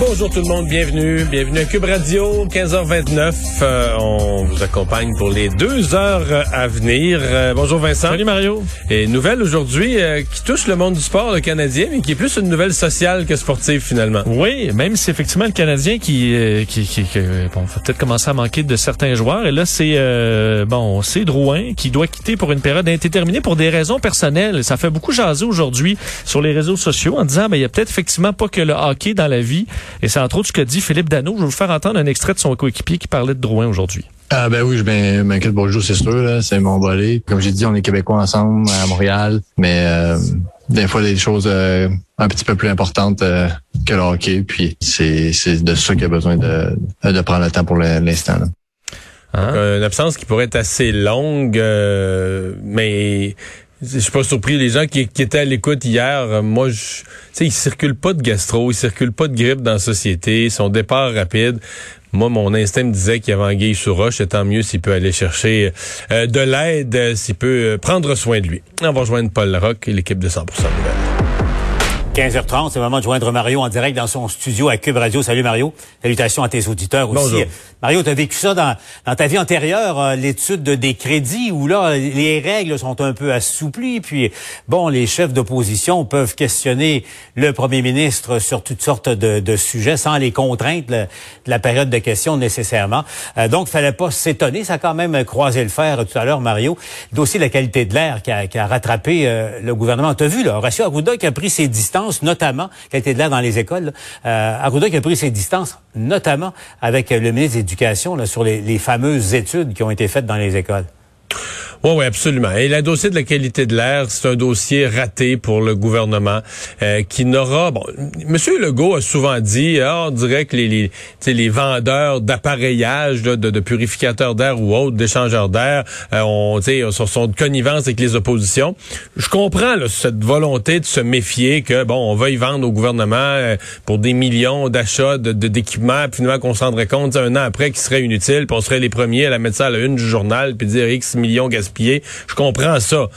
Bonjour tout le monde, bienvenue. Bienvenue à Cube Radio, 15h29. Euh, on vous accompagne pour les deux heures à venir. Euh, bonjour Vincent. Salut Mario. Et nouvelle aujourd'hui euh, qui touche le monde du sport, le Canadien, mais qui est plus une nouvelle sociale que sportive finalement. Oui, même si effectivement le Canadien qui, qui, qui, bon, va peut-être commencer à manquer de certains joueurs. Et là, c'est bon, c'est Drouin qui doit quitter pour une période indéterminée pour des raisons personnelles. Ça fait beaucoup jaser aujourd'hui sur les réseaux sociaux en disant, ben, il y a peut-être effectivement pas que le hockey dans la vie. Et c'est entre autres ce que dit Philippe Dano. Je vais vous faire entendre un extrait de son coéquipier qui parlait de Drouin aujourd'hui. Ah ben oui, je m'inquiète pas le c'est sûr. C'est mon volet. Comme j'ai dit, on est Québécois ensemble à Montréal, mais euh, des fois, des choses euh, un petit peu plus importantes euh, que le hockey. Puis c'est de ça qu'il a besoin de, de prendre le temps pour l'instant. Hein? Une absence qui pourrait être assez longue, mais je suis pas surpris. Les gens qui, étaient à l'écoute hier, euh, moi, je, sais, il circule pas de gastro, il circule pas de grippe dans la société. Son départ rapide. Moi, mon instinct me disait qu'il y avait anguille sous roche. Et tant mieux s'il peut aller chercher euh, de l'aide, euh, s'il peut prendre soin de lui. On va rejoindre Paul Larocque et l'équipe de 100% Nouvelles. 15h30, c'est le moment de joindre Mario en direct dans son studio à Cube Radio. Salut Mario. Salutations à tes auditeurs aussi. Bonjour. Mario, tu as vécu ça dans, dans ta vie antérieure, euh, l'étude des crédits, où là, les règles sont un peu assouplies. Puis, bon, les chefs d'opposition peuvent questionner le premier ministre sur toutes sortes de, de sujets sans les contraintes de la période de questions nécessairement. Euh, donc, fallait pas s'étonner. Ça a quand même croisé le fer tout à l'heure, Mario. Le dossier de la qualité de l'air qui a, qui a rattrapé euh, le gouvernement. Tu as vu, là, Horacio Arruda qui a pris ses distances, notamment, qualité de l'air dans les écoles. Euh, Arruda qui a pris ses distances, notamment avec le ministre d'éducation sur les, les fameuses études qui ont été faites dans les écoles. Oui, oui, absolument. Et le dossier de la qualité de l'air, c'est un dossier raté pour le gouvernement euh, qui n'aura... Bon, Monsieur Legault a souvent dit, ah, on dirait que les, les, les vendeurs d'appareillage, de, de, purificateurs d'air ou autres, d'échangeurs d'air, euh, on, sont, sont de connivence avec les oppositions. Je comprends cette volonté de se méfier que, bon, on va vendre au gouvernement euh, pour des millions d'achats d'équipements, de, puis finalement qu'on se rendrait compte un an après qu'ils seraient inutiles, puis on serait les premiers à la mettre ça à la une du journal, puis dire X millions gaspillés je comprends ça.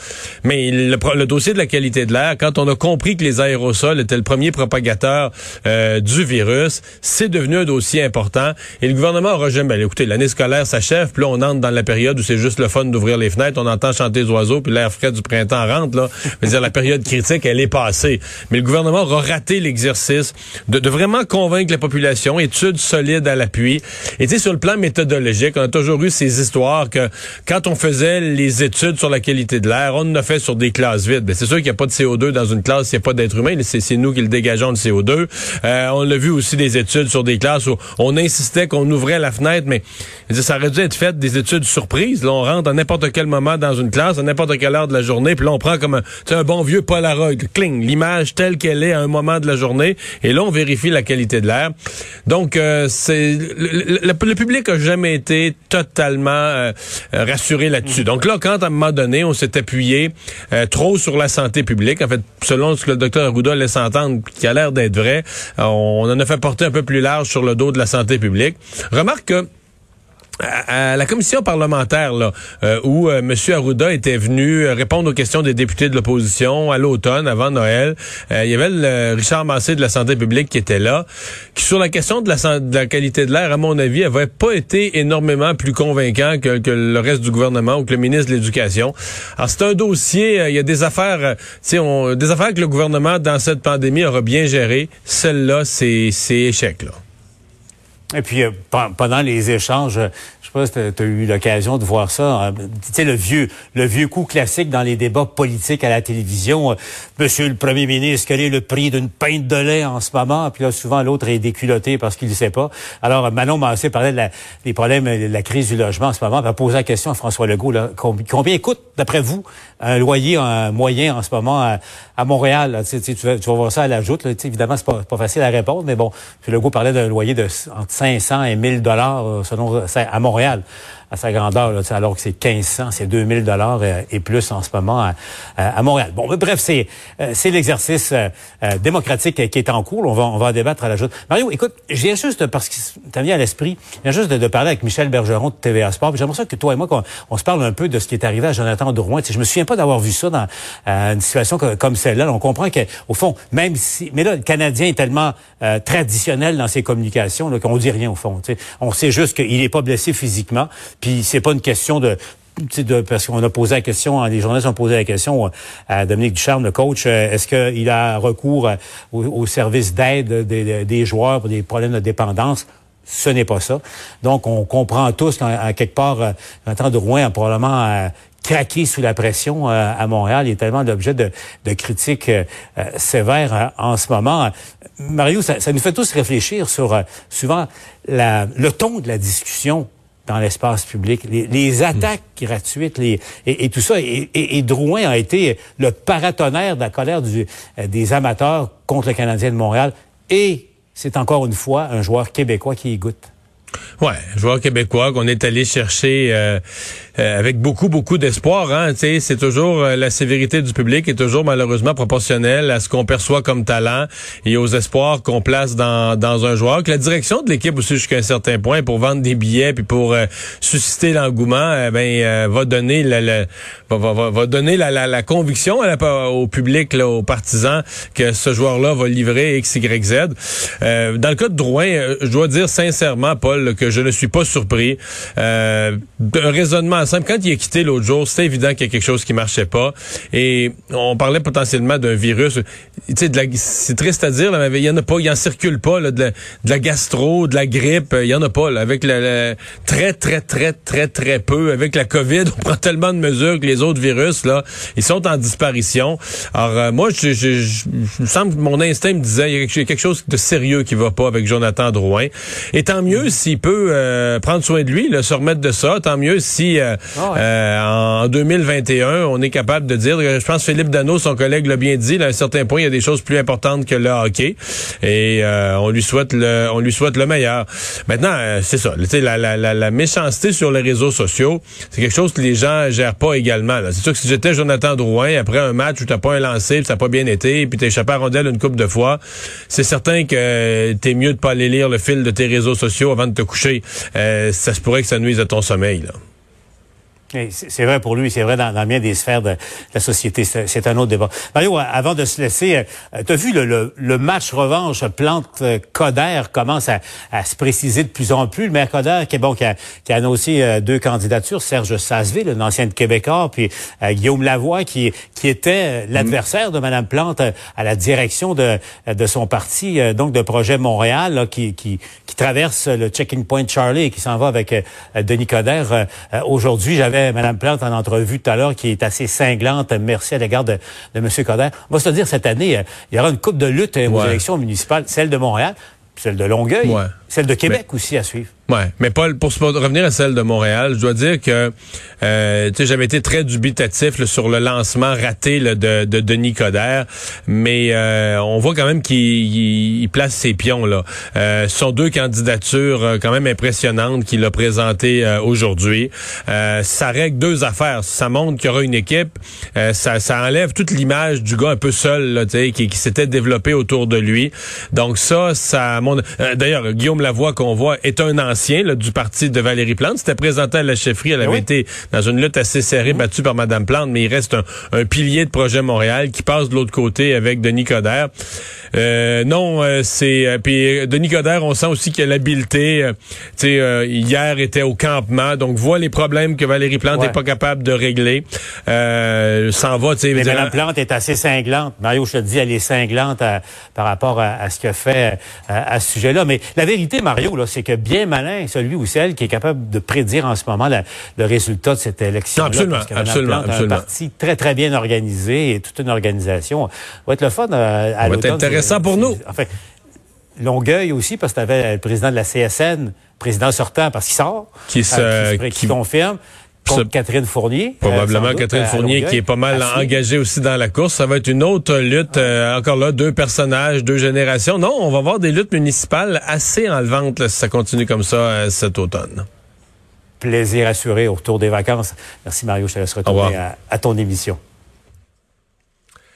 Mais le, dossier de la qualité de l'air, quand on a compris que les aérosols étaient le premier propagateur euh, du virus, c'est devenu un dossier important. Et le gouvernement aura jamais... Ben, écoutez, l'année scolaire s'achève, puis là, on entre dans la période où c'est juste le fun d'ouvrir les fenêtres, on entend chanter les oiseaux, puis l'air frais du printemps rentre. Là. Je dire, la période critique, elle est passée. Mais le gouvernement aura raté l'exercice de, de, vraiment convaincre la population, études solides à l'appui. Et tu sais, sur le plan méthodologique, on a toujours eu ces histoires que quand on faisait les études sur la qualité de l'air. On en a fait sur des classes vides. Ben, c'est sûr qu'il n'y a pas de CO2 dans une classe s'il n'y a pas d'être humain. C'est nous qui le dégageons, le CO2. Euh, on a vu aussi des études sur des classes où on insistait qu'on ouvrait la fenêtre, mais ça aurait dû être fait des études surprises. Là, on rentre à n'importe quel moment dans une classe, à n'importe quelle heure de la journée, puis là, on prend comme un, un bon vieux Polaroid, cling, l'image telle qu'elle est à un moment de la journée, et là, on vérifie la qualité de l'air. Donc, euh, c'est le, public a jamais été totalement euh, rassuré là-dessus. Donc là, quand à un moment donné, on s'est appuyé euh, trop sur la santé publique, en fait, selon ce que le docteur Arruda laisse entendre, qui a l'air d'être vrai, on en a fait porter un peu plus large sur le dos de la santé publique. Remarque que à, la commission parlementaire là, euh, où euh, M. Arruda était venu euh, répondre aux questions des députés de l'opposition à l'automne, avant Noël, il y avait le Richard Massé de la santé publique qui était là, qui sur la question de la, de la qualité de l'air, à mon avis, avait pas été énormément plus convaincant que, que le reste du gouvernement ou que le ministre de l'Éducation. Alors c'est un dossier, il y a des affaires, on, des affaires que le gouvernement dans cette pandémie aura bien géré. Celle-là, c'est échec là. Et puis, euh, pendant les échanges, euh, je sais pas si tu as eu l'occasion de voir ça, hein, tu sais, le vieux, le vieux coup classique dans les débats politiques à la télévision. Euh, Monsieur le premier ministre, quel est le prix d'une pinte de lait en ce moment? Puis là, souvent, l'autre est déculotté parce qu'il ne sait pas. Alors, Manon Massé parlait de la, des problèmes de la crise du logement en ce moment. Elle a posé la question à François Legault, là, combien coûte, d'après vous, un loyer un moyen en ce moment à, Montréal? Tu, tu, vas, tu, vas, voir ça à la joute. Là, évidemment, c'est pas, pas facile à répondre, mais bon. Legault parlait d'un loyer de 500 et 1000 dollars euh, selon à Montréal. À sa grandeur, là, alors que c'est 1500, c'est 2000 dollars et plus en ce moment à, à Montréal. Bon, bref, c'est c'est l'exercice démocratique qui est en cours. On va on va en débattre à la joute. Mario, écoute, je viens juste parce que t'as mis à l'esprit, je viens juste de, parler avec Michel Bergeron de TVA Sport. J'aimerais ça que toi et moi on se parle un peu de ce qui est arrivé à Jonathan Drouin. Je me souviens pas d'avoir vu ça dans une situation comme celle-là. On comprend qu'au fond, même si, mais là, le Canadien est tellement traditionnel dans ses communications qu'on dit rien au fond. On sait juste qu'il n'est pas blessé physiquement, puis c'est pas une question de de, parce qu'on a posé la question, hein, les journalistes ont posé la question à Dominique Ducharme, le coach, euh, est-ce qu'il a recours au, service d'aide des, joueurs pour des problèmes de dépendance? Ce n'est pas ça. Donc, on comprend tous qu'à quelque part, euh, Nathan Drouin a probablement euh, craqué sous la pression à Montréal. Il est tellement l'objet de, critiques sévères en ce moment. Mario, ça, nous fait tous réfléchir sur souvent le ton de la discussion dans l'espace public, les, attaques gratuites, les, et, tout ça. Et, Drouin a été le paratonnerre de la colère du, euh, des amateurs contre le Canadien de Montréal. Et c'est encore une fois un joueur québécois qui y goûte. Ouais, joueur québécois qu'on est allé chercher euh, euh, avec beaucoup, beaucoup d'espoir. Hein, c'est toujours euh, la sévérité du public est toujours malheureusement proportionnelle à ce qu'on perçoit comme talent et aux espoirs qu'on place dans, dans un joueur. Que la direction de l'équipe aussi jusqu'à un certain point pour vendre des billets puis pour susciter l'engouement, eh ben va donner la, la va, va, donner la, la, la conviction au public, là, aux partisans que ce joueur-là va livrer X, Y, Z. dans le cas de Drouin, je dois dire sincèrement, Paul que je ne suis pas surpris. Euh, un raisonnement Quand il est quitté l'autre jour, c'était évident qu'il y a quelque chose qui marchait pas. Et on parlait potentiellement d'un virus. C'est triste à dire, mais il y en a pas, il en circule pas là, de, la, gastro, de la grippe. Il y en a pas. Là, avec très, très, très, très, très peu. Avec la COVID, on prend tellement de mesures que les autres virus, là, ils sont en disparition. Alors, euh, moi, je, je, je, me semble que mon instinct me disait, il y a quelque chose de sérieux qui va pas avec Jonathan Drouin. Et tant mieux si s'il peut euh, prendre soin de lui, là, se remettre de ça, tant mieux si euh, ah euh, en 2021, on est capable de dire, je pense Philippe Dano, son collègue, l'a bien dit, à un certain point, il y a des choses plus importantes que le hockey. Et on lui souhaite le on lui souhaite le meilleur. Maintenant, c'est ça. La, la, la, la, méchanceté sur les réseaux sociaux, c'est quelque chose que les gens gèrent pas également. C'est sûr que si j'étais Jonathan Drouin, après un match où t'as pas un lancé, ça n'a pas bien été, puis t'es échappé à rondelle une coupe de fois, c'est certain que t'es mieux de pas aller lire le fil de tes réseaux sociaux avant de te coucher, euh, ça se pourrait que ça nuise à ton sommeil. Là. C'est vrai pour lui, c'est vrai dans, bien des sphères de la société. C'est un autre débat. Mario, avant de se laisser, euh, tu as vu le, le, match revanche Plante-Coder commence à, à, se préciser de plus en plus. Le maire Coder, qui, est bon, qui, a, qui a annoncé euh, deux candidatures, Serge Sasseville, un ancien de Québécois, puis euh, Guillaume Lavoie, qui, qui était l'adversaire de Mme Plante à la direction de, de son parti, donc de Projet Montréal, qui, qui, qui, traverse le Checking Point Charlie et qui s'en va avec Denis Coderre. Aujourd'hui, j'avais Mme Plante en entrevue tout à l'heure qui est assez cinglante. Merci à l'égard de, de M. Coder. On va se dire, cette année, euh, il y aura une coupe de lutte euh, aux élections municipales, celle de Montréal, celle de Longueuil, celle de Québec aussi à suivre. Ouais, mais Paul, pour, revenir à celle de Montréal, je dois dire que euh, j'avais été très dubitatif sur le lancement raté de, de Denis Coderre, mais euh, on voit quand même qu'il place ses pions là. Euh, ce sont deux candidatures euh, quand même impressionnantes qu'il a présentées aujourd'hui. ça règle deux affaires. Ça montre qu'il y aura une équipe. ça, ça enlève toute l'image du gars un peu seul là, qui, qui s'était développé autour de lui. Donc ça, ça montre. D'ailleurs, Guillaume Lavoie qu'on voit est un ancien du parti de Valérie Plante. C'était présenté à la chefferie. Elle avait été dans une lutte assez serrée, battue par Madame Plante, mais il reste un, pilier de projet Montréal qui passe de l'autre côté avec Denis Coderre. Euh, non, euh, c'est euh, puis Denis Coderre, on sent aussi qu'il a l'habileté. tu sais, hier était au campement, donc voit les problèmes que Valérie Plante n'est pas capable de régler. S'en va, tu sais. Mais Mme Plante est assez cinglante. Mario, je te dis, elle est cinglante par rapport à, ce qu'elle fait à, ce sujet-là. Mais la vérité, Mario, là, c'est que bien malin celui ou celle qui est capable de prédire en ce moment le résultat de cette élection. Absolument, parce que absolument, Plante absolument. un parti très très bien organisé et toute une organisation. Ça va être le fun à, l'automne ça pour nous. Enfin, Longueuil aussi, parce que tu avais le président de la CSN, président sortant, parce qu'il sort, qui, se, qui, confirme. Catherine Fournier. Euh, Probablement Catherine Fournier qui est pas mal engagée aussi dans la course. Ça va être une autre lutte. Euh, encore là, deux personnages, deux générations. Non, on va voir des luttes municipales assez enlevantes si ça continue comme ça euh, cet automne. plaisir assuré au retour des vacances. Merci Mario, je te laisse retourner à, à ton émission.